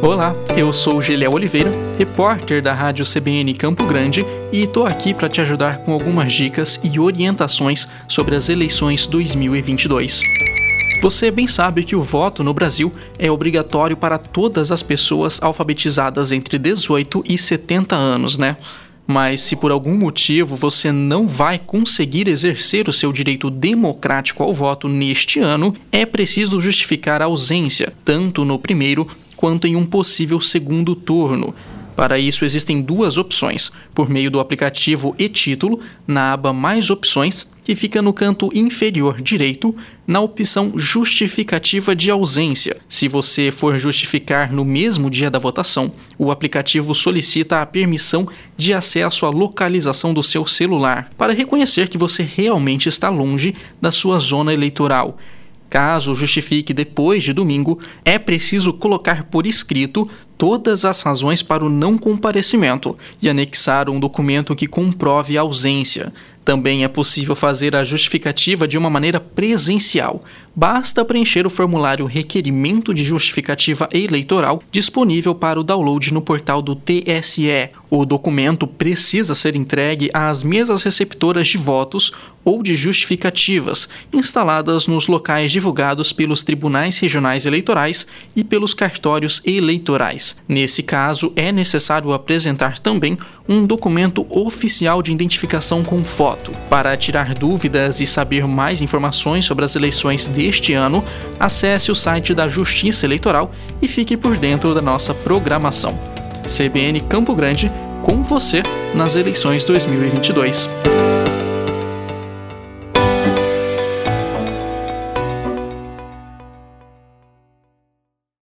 Olá, eu sou Geliel Oliveira, repórter da Rádio CBN Campo Grande e estou aqui para te ajudar com algumas dicas e orientações sobre as eleições 2022. Você bem sabe que o voto no Brasil é obrigatório para todas as pessoas alfabetizadas entre 18 e 70 anos, né? Mas se por algum motivo você não vai conseguir exercer o seu direito democrático ao voto neste ano, é preciso justificar a ausência, tanto no primeiro quanto em um possível segundo turno. Para isso, existem duas opções: por meio do aplicativo e-título, na aba Mais Opções, que fica no canto inferior direito, na opção Justificativa de ausência. Se você for justificar no mesmo dia da votação, o aplicativo solicita a permissão de acesso à localização do seu celular para reconhecer que você realmente está longe da sua zona eleitoral. Caso justifique depois de domingo, é preciso colocar por escrito todas as razões para o não comparecimento e anexar um documento que comprove a ausência. Também é possível fazer a justificativa de uma maneira presencial. Basta preencher o formulário Requerimento de Justificativa Eleitoral disponível para o download no portal do TSE. O documento precisa ser entregue às mesas receptoras de votos ou de justificativas, instaladas nos locais divulgados pelos tribunais regionais eleitorais e pelos cartórios eleitorais. Nesse caso, é necessário apresentar também um documento oficial de identificação com foto. Para tirar dúvidas e saber mais informações sobre as eleições deste ano, acesse o site da Justiça Eleitoral e fique por dentro da nossa programação. CBN Campo Grande, com você nas eleições 2022.